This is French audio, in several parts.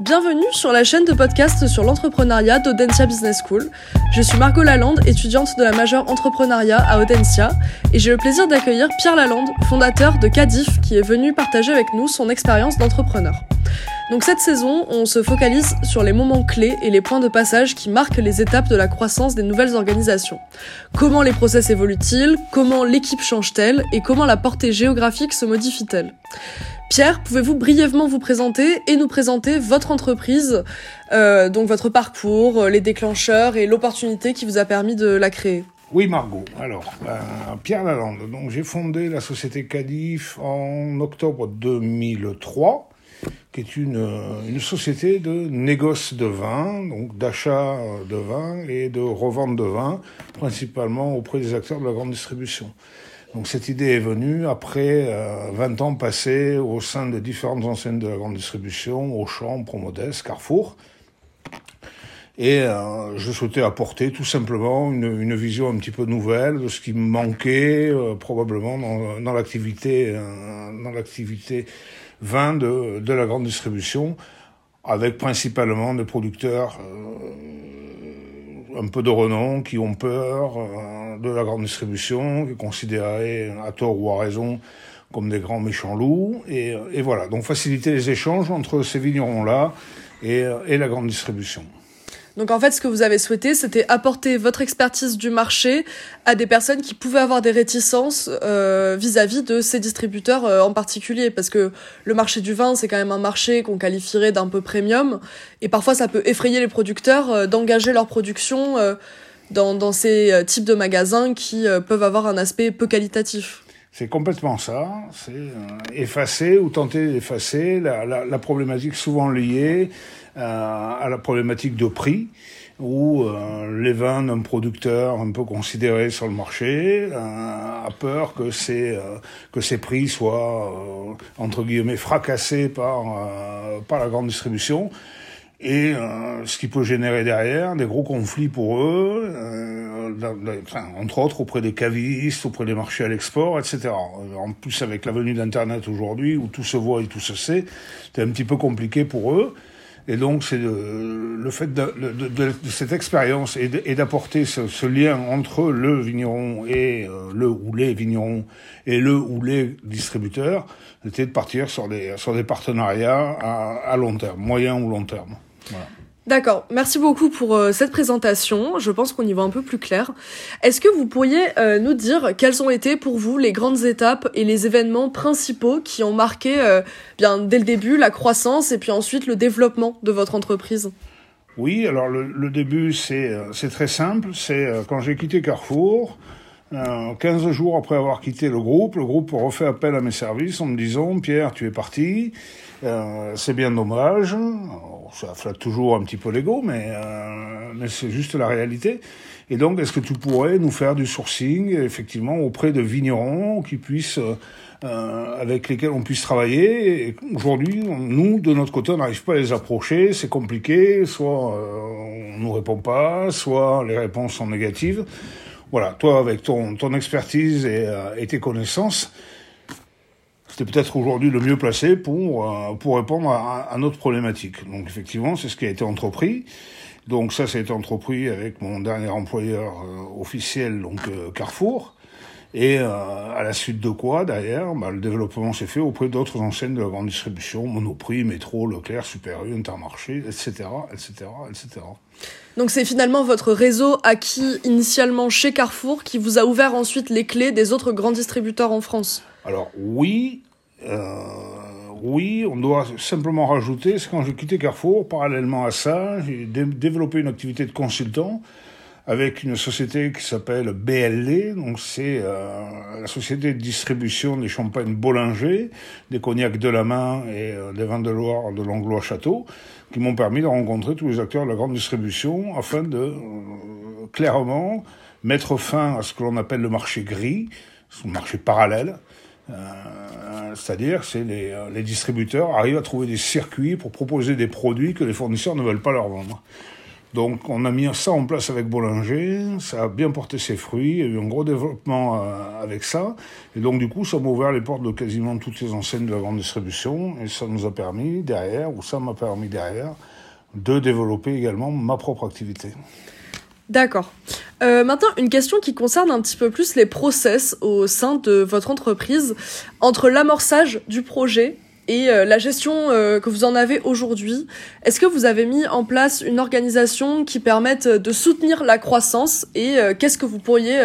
Bienvenue sur la chaîne de podcast sur l'entrepreneuriat d'Audencia Business School. Je suis Margot Lalande, étudiante de la majeure entrepreneuriat à Audencia, et j'ai le plaisir d'accueillir Pierre Lalande, fondateur de Cadif, qui est venu partager avec nous son expérience d'entrepreneur. Donc cette saison, on se focalise sur les moments clés et les points de passage qui marquent les étapes de la croissance des nouvelles organisations. Comment les process évoluent-ils? Comment l'équipe change-t-elle? Et comment la portée géographique se modifie-t-elle? Pierre, pouvez-vous brièvement vous présenter et nous présenter votre entreprise, euh, donc votre parcours, les déclencheurs et l'opportunité qui vous a permis de la créer? Oui, Margot. Alors, euh, Pierre Lalande. J'ai fondé la société Cadif en octobre 2003 qui est une, euh, une société de négoce de vin, donc d'achat de vin et de revente de vin, principalement auprès des acteurs de la grande distribution. Donc cette idée est venue après euh, 20 ans passés au sein de différentes enseignes de la grande distribution, Auchan, Promodès, Carrefour. Et euh, je souhaitais apporter tout simplement une, vision un petit peu nouvelle de ce qui me manquait euh, probablement dans, dans l'activité euh, dans l'activité vin de, de la grande distribution, avec principalement des producteurs euh, un peu de renom qui ont peur euh, de la grande distribution, qui est considérés à tort ou à raison comme des grands méchants loups. Et, voilà, donc faciliter les échanges entre ces vignerons-là et la grande distribution. Donc en fait, ce que vous avez souhaité, c'était apporter votre expertise du marché à des personnes qui pouvaient avoir des réticences euh, vis-à-vis de ces distributeurs euh, en particulier, parce que le marché du vin, c'est quand même un marché qu'on qualifierait d'un peu premium, et parfois ça peut effrayer les producteurs euh, d'engager leur production dans, dans, ces types de magasins qui peuvent avoir un aspect peu qualitatif. C'est complètement ça. C'est effacer ou tenter d'effacer la, la, la, problématique souvent liée euh, à la problématique de prix, où euh, les vins d'un producteur un peu considéré sur le marché euh, a peur que ces que ces prix soient entre guillemets fracassés par par la grande distribution et euh, ce qui peut générer derrière des gros conflits pour eux, euh, enfin, entre autres auprès des cavistes, auprès des marchés à l'export, etc. En plus, avec la venue d'Internet aujourd'hui, où tout se voit et tout se sait, c'est un petit peu compliqué pour eux. Et donc, c'est le, le, fait de, de, de, de cette expérience et d'apporter ce, ce, lien entre le vigneron et euh, le ou les vignerons et le ou les distributeurs, c'était de partir sur des, sur des partenariats à, à long terme, moyen ou long terme. Voilà. D'accord, merci beaucoup pour euh, cette présentation. Je pense qu'on y voit un peu plus clair. Est-ce que vous pourriez euh, nous dire quelles ont été pour vous les grandes étapes et les événements principaux qui ont marqué euh, bien dès le début la croissance et puis ensuite le développement de votre entreprise? Oui, alors le, le début c'est c'est très simple. C'est quand j'ai quitté Carrefour. 15 jours après avoir quitté le groupe, le groupe refait appel à mes services en me disant Pierre, tu es parti, euh, c'est bien dommage. ça flatte toujours un petit peu l'ego, mais, euh, mais c'est juste la réalité. Et donc, est-ce que tu pourrais nous faire du sourcing, effectivement, auprès de vignerons qui puissent, euh, avec lesquels on puisse travailler Aujourd'hui, nous, de notre côté, on n'arrive pas à les approcher, c'est compliqué, soit on nous répond pas, soit les réponses sont négatives. Voilà, toi, avec ton, ton expertise et, et tes connaissances, c'était peut-être aujourd'hui le mieux placé pour, euh, pour répondre à, à, notre problématique. Donc effectivement, c'est ce qui a été entrepris. Donc ça, ça a été entrepris avec mon dernier employeur euh, officiel, donc euh, Carrefour. Et euh, à la suite de quoi, derrière, bah, le développement s'est fait auprès d'autres enseignes de la grande distribution, Monoprix, Métro, Leclerc, Super U, Intermarché, etc., etc., etc. Donc c'est finalement votre réseau acquis initialement chez Carrefour qui vous a ouvert ensuite les clés des autres grands distributeurs en France alors oui, euh, oui, on doit simplement rajouter, c'est quand j'ai quitté Carrefour, parallèlement à ça, j'ai dé développé une activité de consultant avec une société qui s'appelle BLD, donc c'est euh, la société de distribution des champagnes Bollinger, des cognacs de la main et euh, des vins de Loire de Langlois Château, qui m'ont permis de rencontrer tous les acteurs de la grande distribution afin de euh, clairement mettre fin à ce que l'on appelle le marché gris, le marché parallèle, euh, C'est-à-dire, c'est les, euh, les, distributeurs arrivent à trouver des circuits pour proposer des produits que les fournisseurs ne veulent pas leur vendre. Donc on a mis ça en place avec Bollinger, ça a bien porté ses fruits, il y a eu un gros développement euh, avec ça, et donc du coup ça m'a ouvert les portes de quasiment toutes les enseignes de la grande distribution, et ça nous a permis derrière, ou ça m'a permis derrière, de développer également ma propre activité. D'accord. Euh, maintenant, une question qui concerne un petit peu plus les process au sein de votre entreprise, entre l'amorçage du projet et euh, la gestion euh, que vous en avez aujourd'hui, est-ce que vous avez mis en place une organisation qui permette de soutenir la croissance et euh, qu'est-ce que vous pourriez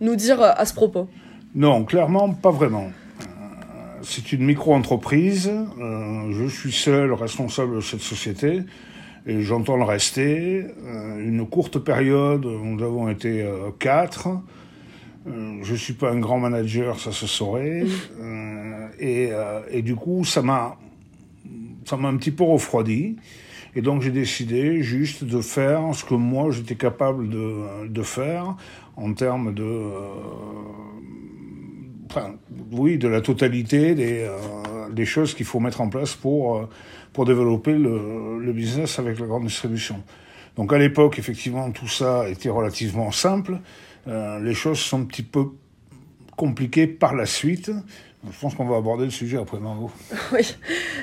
nous dire à ce propos? Non, clairement, pas vraiment. C'est une micro-entreprise. je suis seul responsable de cette société et j'entends le rester. une courte période, nous avons été quatre. Euh, je suis pas un grand manager, ça se saurait. Euh, et, euh, et, du coup, ça m'a, ça m'a un petit peu refroidi. Et donc j'ai décidé juste de faire ce que moi j'étais capable de, de faire en termes de, euh, enfin, oui, de la totalité des, euh, des choses qu'il faut mettre en place pour pour développer le, le business avec la grande distribution. Donc à l'époque, effectivement, tout ça était relativement simple. Euh, les choses sont un petit peu compliquées par la suite. Je pense qu'on va aborder le sujet après Margot. Oui,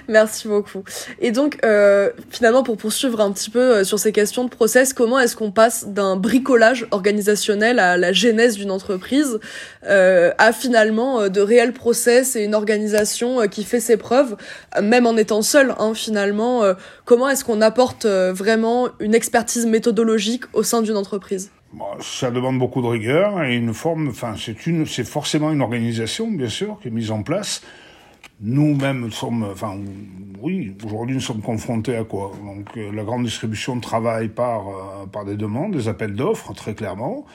merci beaucoup. Et donc, euh, finalement, pour poursuivre un petit peu euh, sur ces questions de process, comment est-ce qu'on passe d'un bricolage organisationnel à la genèse d'une entreprise à finalement de réels process et une organisation qui fait ses preuves, même en étant seul, hein, finalement Comment est-ce qu'on apporte vraiment une expertise méthodologique au sein d'une entreprise? Ça demande beaucoup de rigueur et une forme, enfin, c'est une, c'est forcément une organisation, bien sûr, qui est mise en place. Nous-mêmes sommes, enfin, oui, aujourd'hui nous sommes confrontés à quoi? Donc, euh, la grande distribution travaille par, euh, par des demandes, des appels d'offres, très clairement.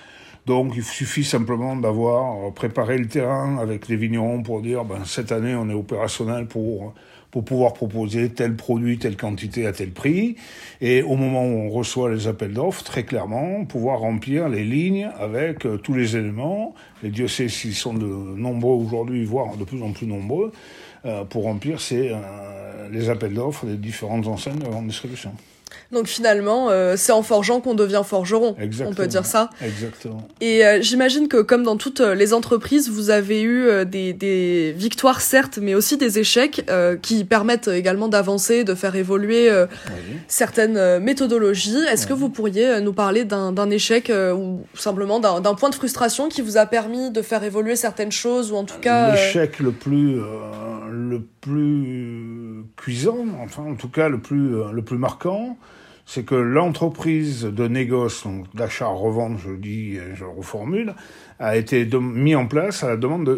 Donc, il suffit simplement d'avoir préparé le terrain avec les vignerons pour dire, ben, cette année, on est opérationnel pour pour pouvoir proposer tel produit, telle quantité à tel prix. Et au moment où on reçoit les appels d'offres, très clairement, pouvoir remplir les lignes avec euh, tous les éléments. Et Dieu sait s'ils sont de nombreux aujourd'hui, voire de plus en plus nombreux, euh, pour remplir ces, euh, les appels d'offres des différentes enseignes de grande distribution. Donc finalement, euh, c'est en forgeant qu'on devient forgeron. On peut dire ça. Exactement. Et euh, j'imagine que comme dans toutes les entreprises, vous avez eu euh, des, des, victoires certes, mais aussi des échecs qui permettent également d'avancer, de faire évoluer certaines méthodologies. Est-ce que vous pourriez nous parler d'un échec ou simplement d'un point de frustration qui vous a permis de faire évoluer certaines choses ou en tout cas l'échec le plus le plus cuisant, enfin en tout cas le plus le plus marquant c'est que l'entreprise de négoce, donc d'achat-revente, je dis, je reformule, a été mis en place à la demande de,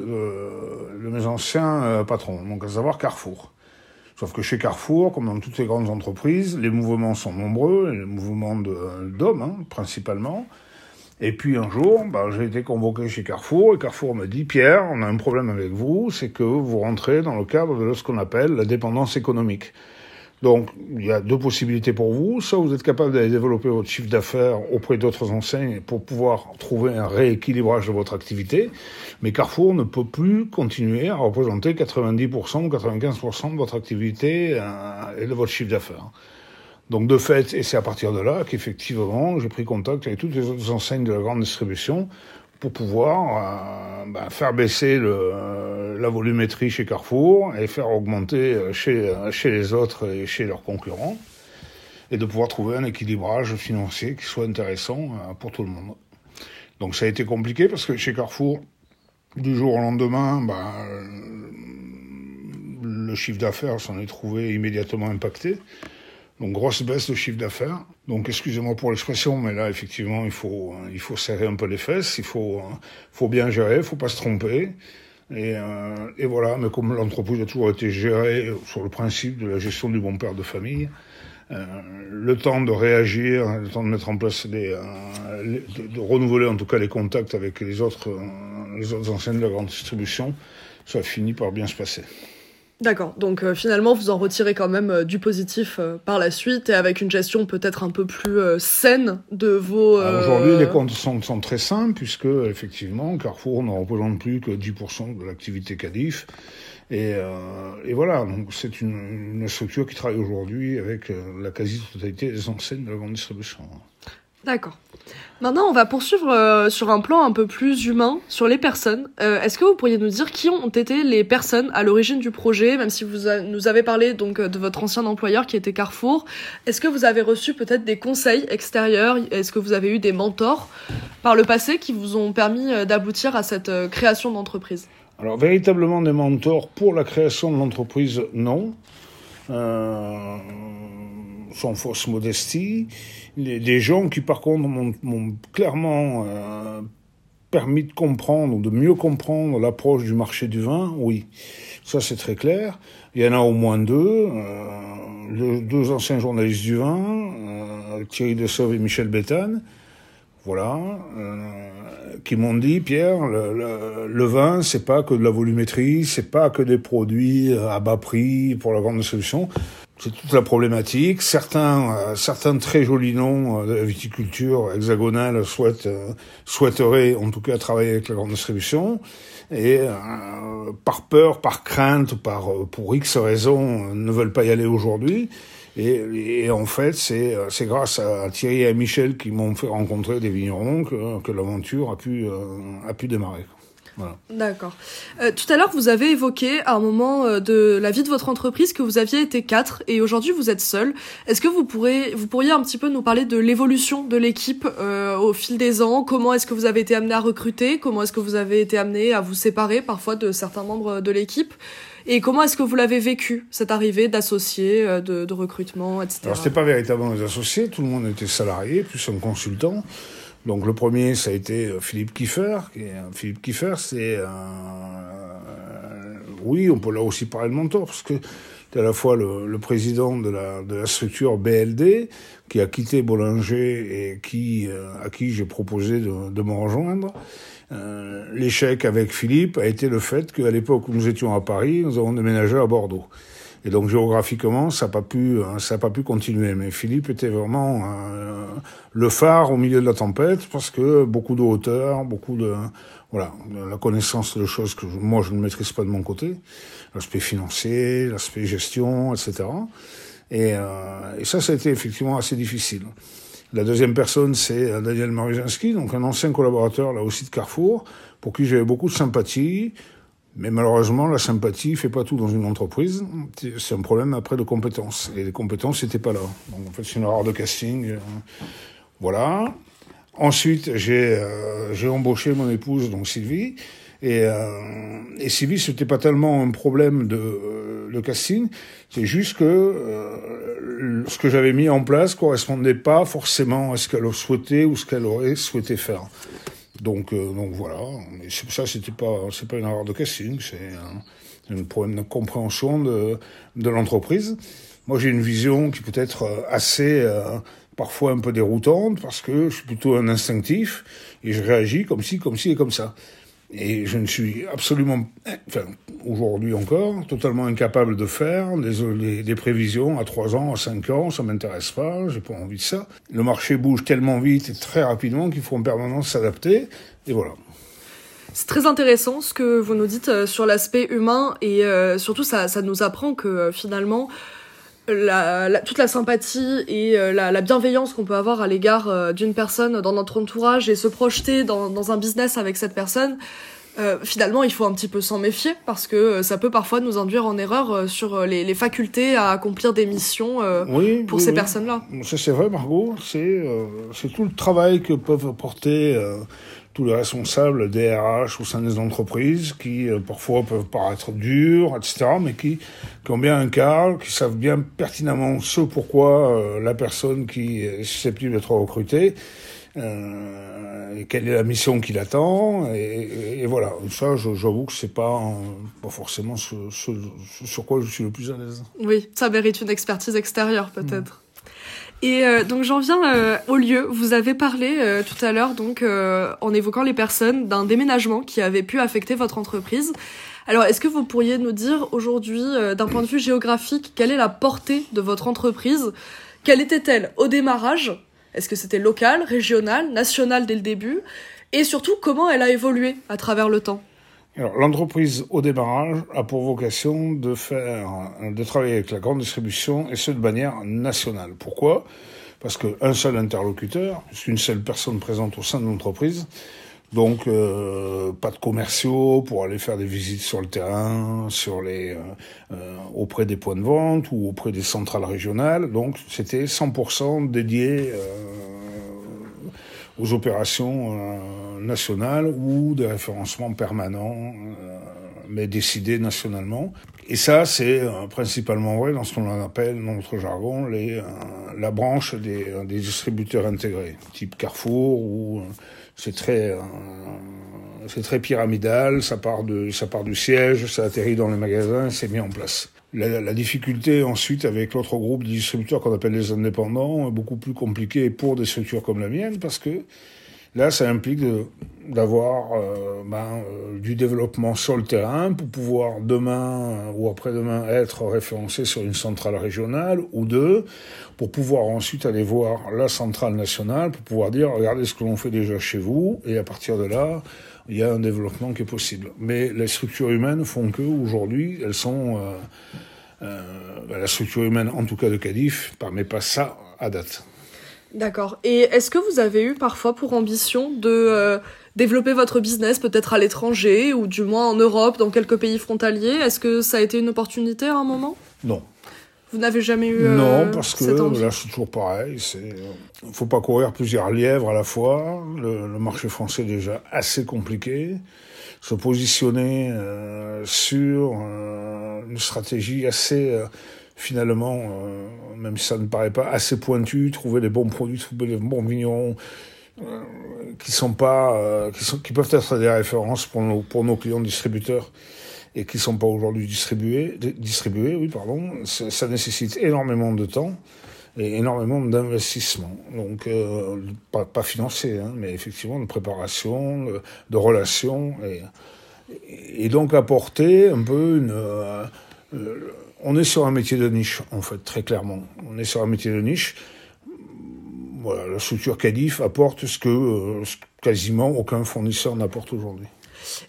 de, mes anciens euh, patrons, donc à savoir Carrefour. Sauf que chez Carrefour, comme dans toutes les grandes entreprises, les mouvements sont nombreux, les mouvements d'hommes hein, principalement. Et puis un jour, bah, j'ai été convoqué chez Carrefour et Carrefour me dit Pierre, on a un problème avec vous, c'est que vous rentrez dans le cadre de ce qu'on appelle la dépendance économique. Donc, il y a deux possibilités pour vous. Soit vous êtes capable d'aller développer votre chiffre d'affaires auprès d'autres enseignes pour pouvoir trouver un rééquilibrage de votre activité. Mais Carrefour ne peut plus continuer à représenter 90% ou 95% de votre activité euh, et de votre chiffre d'affaires. Donc, de fait, et c'est à partir de là qu'effectivement, j'ai pris contact avec toutes les autres enseignes de la grande distribution pour pouvoir euh, bah, faire baisser euh, la volumétrie chez Carrefour et faire augmenter euh, chez, chez les autres et chez leurs concurrents, et de pouvoir trouver un équilibrage financier qui soit intéressant pour tout le monde. Donc ça a été compliqué parce que chez Carrefour, du jour au lendemain, bah, le chiffre d'affaires s'en est trouvé immédiatement impacté. Donc grosse baisse de chiffre d'affaires. Donc excusez-moi pour l'expression, mais là effectivement il faut il faut serrer un peu les fesses, il faut faut bien gérer, faut pas se tromper. Et, euh, et voilà, mais comme l'entreprise a toujours été gérée sur le principe de la gestion du bon père de famille, euh, le temps de réagir, le temps de mettre en place des, euh, de, de, renouveler en tout cas les contacts avec les autres, euh, les autres enseignes de la grande distribution, ça a fini par bien se passer. D'accord, donc euh, finalement vous en retirez quand même euh, du positif euh, par la suite et avec une gestion peut-être un peu plus saine de vos... Aujourd'hui les comptes sont, sont, très simples puisque effectivement Carrefour ne représente plus que 10% de l'activité Cadif Et, et voilà, donc c'est une, une, structure qui travaille aujourd'hui avec la quasi-totalité des enseignes de la grande distribution. D'accord. Maintenant, on va poursuivre euh, sur un plan un peu plus humain, sur les personnes. Euh, Est-ce que vous pourriez nous dire qui ont été les personnes à l'origine du projet, même si vous nous avez parlé donc de votre ancien employeur qui était Carrefour Est-ce que vous avez reçu peut-être des conseils extérieurs? Est-ce que vous avez eu des mentors par le passé qui vous ont permis euh, d'aboutir à cette euh, création d'entreprise? Alors, véritablement des mentors pour la création de l'entreprise, non. Euh sans fausse modestie, des gens qui par contre m'ont clairement euh, permis de comprendre, de mieux comprendre l'approche du marché du vin, oui, ça c'est très clair. Il y en a au moins deux, euh, deux anciens journalistes du vin, euh, Thierry Dessauve et Michel Béthane, voilà, qui m'ont dit Pierre, le vin, c'est pas que de la volumétrie, c'est pas que des produits à bas prix pour la grande distribution. C'est toute la problématique. Certains, euh, certains très jolis noms euh, de la viticulture hexagonale souhaitent, euh, souhaiteraient en tout cas travailler avec la grande distribution. Et par peur, par crainte, par pour X raisons, ne veulent pas y aller aujourd'hui. Et, en fait, c'est c'est grâce à Thierry et à Michel qui m'ont fait rencontrer des vignerons que, que l'aventure a pu a pu démarrer. D'accord. Euh, tout à l'heure, vous avez évoqué à un moment euh, de la vie de votre entreprise que vous aviez été quatre et aujourd'hui vous êtes seul. Est-ce que vous pourrez, vous pourriez un petit peu nous parler de l'évolution de l'équipe euh, au fil des ans? Comment est-ce que vous avez été amené à recruter? Comment est-ce que vous avez été amené à vous séparer parfois de certains membres de l'équipe? Et comment est-ce que vous l'avez vécu, cette arrivée d'associés, euh, de, de recrutement, etc. Alors, c'était pas véritablement des associés, tout le monde était salarié, plus un consultant. Donc le premier, ça a été euh, Philippe Kiefer. Philippe Kiefer, c'est euh, oui, on peut là aussi parler de mentor parce que c'est à la fois le, président de la, structure BLD qui a quitté Bollinger et euh, à qui j'ai proposé de, me rejoindre. L'échec avec Philippe a été le fait qu'à l'époque où nous étions à Paris, nous avons déménagé à Bordeaux. Et donc géographiquement, ça n'a pas pu, hein, ça n'a pas pu continuer. Mais Philippe était vraiment euh, le phare au milieu de la tempête parce que beaucoup de hauteur, beaucoup de voilà, la connaissance de choses que moi je ne maîtrise pas de mon côté, l'aspect financier, l'aspect gestion, etc. Et, euh, et ça, ça a été effectivement assez difficile. La deuxième personne, c'est Daniel Maruzinski, donc un ancien collaborateur là aussi de Carrefour, pour qui j'avais beaucoup de sympathie, mais malheureusement, la sympathie fait pas tout dans une entreprise. C'est un problème après de compétences. Et les compétences n'étaient pas là. Donc en fait, c'est une erreur de casting. Euh, voilà. Ensuite, j'ai euh, j'ai embauché mon épouse, donc Sylvie. Et, euh, et Sylvie, c'était pas tellement un problème de, euh, casting, c'est juste que euh, ce que j'avais mis en place correspondait pas forcément à ce qu'elle souhaitait ou ce qu'elle aurait souhaité faire. Donc, euh, donc voilà. Mais ça, c'était pas, c'est pas une erreur de casting, c'est un, un, problème de compréhension de, de l'entreprise. Moi, j'ai une vision qui peut être euh, assez, euh, parfois un peu déroutante, parce que je suis plutôt un instinctif et je réagis comme ci, comme ci et comme ça. Et je ne suis absolument, enfin, aujourd'hui encore, totalement incapable de faire des, prévisions à 3 ans, à 5 ans, ça m'intéresse pas, j'ai pas envie de ça. Le marché bouge tellement vite et très rapidement qu'il faut en permanence s'adapter, et voilà. C'est très intéressant ce que vous nous dites euh, sur l'aspect humain et euh, surtout ça, ça nous apprend que euh, finalement la, la, toute la sympathie et euh, la, la, bienveillance qu'on peut avoir à l'égard euh, d'une personne dans notre entourage et se projeter dans, dans un business avec cette personne, euh, finalement, il faut un petit peu s'en méfier parce que ça peut parfois nous induire en erreur sur les, les facultés à accomplir des missions oui, pour oui, ces oui. personnes-là. Ça, c'est vrai, Margot. C'est c'est tout le travail que peuvent apporter tous les responsables des RH au sein des entreprises qui euh, parfois peuvent paraître durs, etc., mais qui, ont bien un cadre, qui savent bien pertinemment ce pourquoi euh, la personne qui est susceptible d'être recrutée, euh, quelle est la mission qui l'attend, et, voilà. Ça, j'avoue que c'est pas, pas forcément ce, sur quoi je suis le plus à l'aise. Oui, ça mérite une expertise extérieure peut-être. Et euh, donc j'en viens euh, au lieu. Vous avez parlé euh, tout à l'heure, donc euh, en évoquant les personnes, d'un déménagement qui avait pu affecter votre entreprise. Alors est-ce que vous pourriez nous dire aujourd'hui, euh, d'un point de vue géographique, quelle est la portée de votre entreprise? Quelle était-elle au démarrage? Est-ce que c'était local, régional, national dès le début? Et surtout, comment elle a évolué à travers le temps? L'entreprise au démarrage a pour vocation de faire, de travailler avec la grande distribution et ce de manière nationale. Pourquoi? Parce qu'un seul interlocuteur, une seule personne présente au sein de l'entreprise, donc euh, pas de commerciaux pour aller faire des visites sur le terrain, sur les euh, euh, auprès des points de vente ou auprès des centrales régionales. Donc c'était 100% dédié aux opérations nationales ou des référencements permanents, mais décidés nationalement. Et ça, c'est principalement vrai dans ce qu'on appelle, dans notre jargon, les, la branche des, des distributeurs intégrés, type Carrefour ou c'est très, euh, c'est très pyramidal. Ça part de, ça part du siège, ça atterrit dans les magasins, c'est mis en place. La, difficulté ensuite avec l'autre groupe de distributeurs qu'on appelle les indépendants est beaucoup plus compliquée pour des structures comme la mienne parce que Là, ça implique d'avoir euh, ben, euh, du développement sur le terrain pour pouvoir demain euh, ou après-demain être référencé sur une centrale régionale ou deux, pour pouvoir ensuite aller voir la centrale nationale, pour pouvoir dire regardez ce que l'on fait déjà chez vous, et à partir de là, il y a un développement qui est possible. Mais les structures humaines font que aujourd'hui, elles sont ben, la structure humaine, en tout cas de Cadif, permet pas ça à date. D'accord. Et est-ce que vous avez eu parfois pour ambition de euh, développer votre business peut-être à l'étranger ou du moins en Europe, dans quelques pays frontaliers? Est-ce que ça a été une opportunité à un moment? Non. Vous n'avez jamais eu euh, Non, parce que là c'est toujours pareil. Il ne faut pas courir plusieurs lièvres à la fois. Le, marché français est déjà assez compliqué. Se positionner euh, sur une stratégie assez finalement, euh, même si ça ne paraît pas assez pointu, trouver les bons produits, trouver les bons vignerons euh, qui sont pas, euh, qui, peuvent être des références pour nos, clients distributeurs et qui sont pas aujourd'hui distribués, distribués, oui, pardon, ça, nécessite énormément de temps et énormément d'investissement. Donc, pas, pas financier, hein, mais effectivement de préparation, de, relations, et, donc apporter un peu une on est sur un métier de niche, en fait, très clairement. On est sur un métier de niche. La structure Cadif apporte ce que euh, quasiment aucun fournisseur n'apporte aujourd'hui.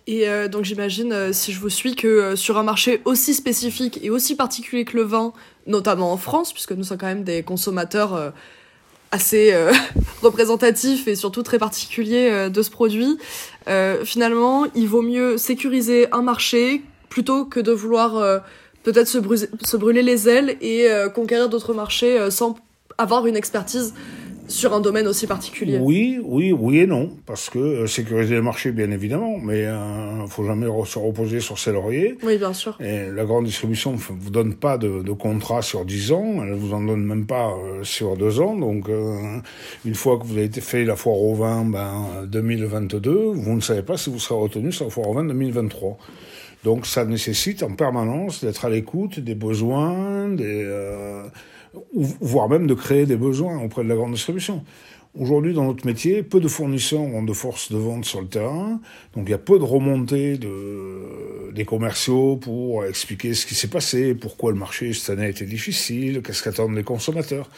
Et euh, donc j'imagine, euh, si je vous suis, que sur un marché aussi spécifique et aussi particulier que le vin, notamment en France, puisque nous sommes quand même des consommateurs assez représentatifs et surtout très particuliers de ce produit, finalement, il vaut mieux sécuriser un marché plutôt que de vouloir peut-être se, se, brûler les ailes et euh, conquérir d'autres marchés euh, sans avoir une expertise sur un domaine aussi particulier. Oui, oui, oui et non, parce que euh, sécuriser le marché, bien évidemment, mais il ne faut jamais se reposer sur ses lauriers. Oui, bien sûr. Et la grande distribution ne vous donne pas de, de, contrat sur 10 ans, elle vous en donne même pas sur 2 ans, donc une fois que vous avez fait la foire au vin ben, 2022, vous ne savez pas si vous serez retenu sur la foire au vin 2023. Donc ça nécessite en permanence d'être à l'écoute des besoins, des, euh, voire même de créer des besoins auprès de la grande distribution. Aujourd'hui, dans notre métier, peu de fournisseurs ont de force de vente sur le terrain, donc il y a peu de remontées de, des commerciaux pour expliquer ce qui s'est passé, pourquoi le marché cette année a été difficile, qu'est-ce qu'attendent les consommateurs.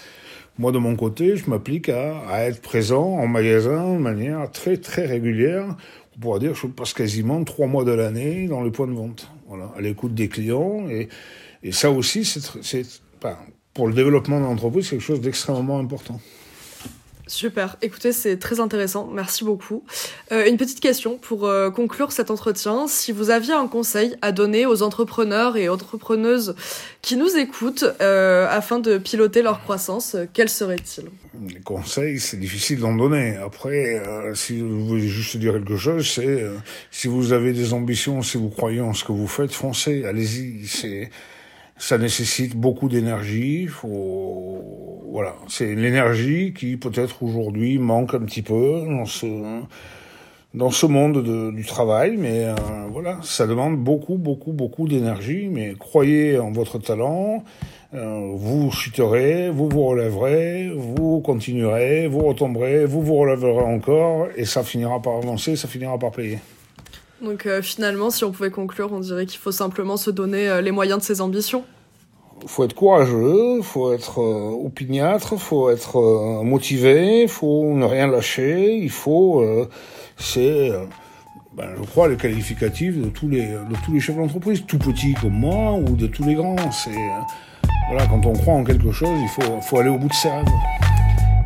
Moi, de mon côté, je m'applique à, à, être présent en magasin de manière très très régulière on pourrait dire que je passe quasiment trois mois de l'année dans le point de vente, voilà, à l'écoute des clients. Et, et ça aussi, c'est, pour le développement de l'entreprise, c'est quelque chose d'extrêmement important. Super. Écoutez, c'est très intéressant. Merci beaucoup. Euh, une petite question pour euh, conclure cet entretien. Si vous aviez un conseil à donner aux entrepreneurs et entrepreneuses qui nous écoutent euh, afin de piloter leur croissance, quel serait-il? Les conseils, c'est difficile d'en donner. Après, si vous voulez juste dire quelque chose, c'est si vous avez des ambitions, si vous croyez en ce que vous faites, foncez, allez-y. C'est ça nécessite beaucoup d'énergie. Faut, voilà, c'est l'énergie qui peut-être aujourd'hui manque un petit peu dans ce monde de, du travail, mais euh, voilà, ça demande beaucoup, beaucoup, beaucoup d'énergie. Mais croyez en votre talent, euh, vous chuterez, vous vous relèverez, vous continuerez, vous retomberez, vous vous relèverez encore, et ça finira par avancer, ça finira par payer. Donc euh, finalement, si on pouvait conclure, on dirait qu'il faut simplement se donner les moyens de ses ambitions. Faut être courageux, faut être euh, opiniâtre, faut être euh, motivé, faut ne rien lâcher. Il faut, c'est ben, je crois, le qualificatif de tous les, de tous les chefs d'entreprise, tout petits comme moi ou de tous les grands. C'est, voilà, quand on croit en quelque chose, il faut, faut aller au bout de ses rêves.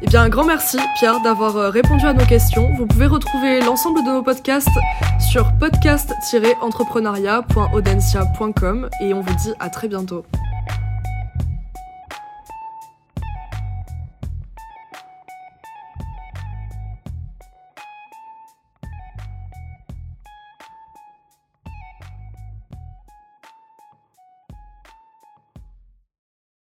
Eh bien, un grand merci, Pierre, d'avoir euh, répondu à nos questions. Vous pouvez retrouver l'ensemble de nos podcasts sur podcast-entrepreneuriat.audencia.com et on vous dit à très bientôt.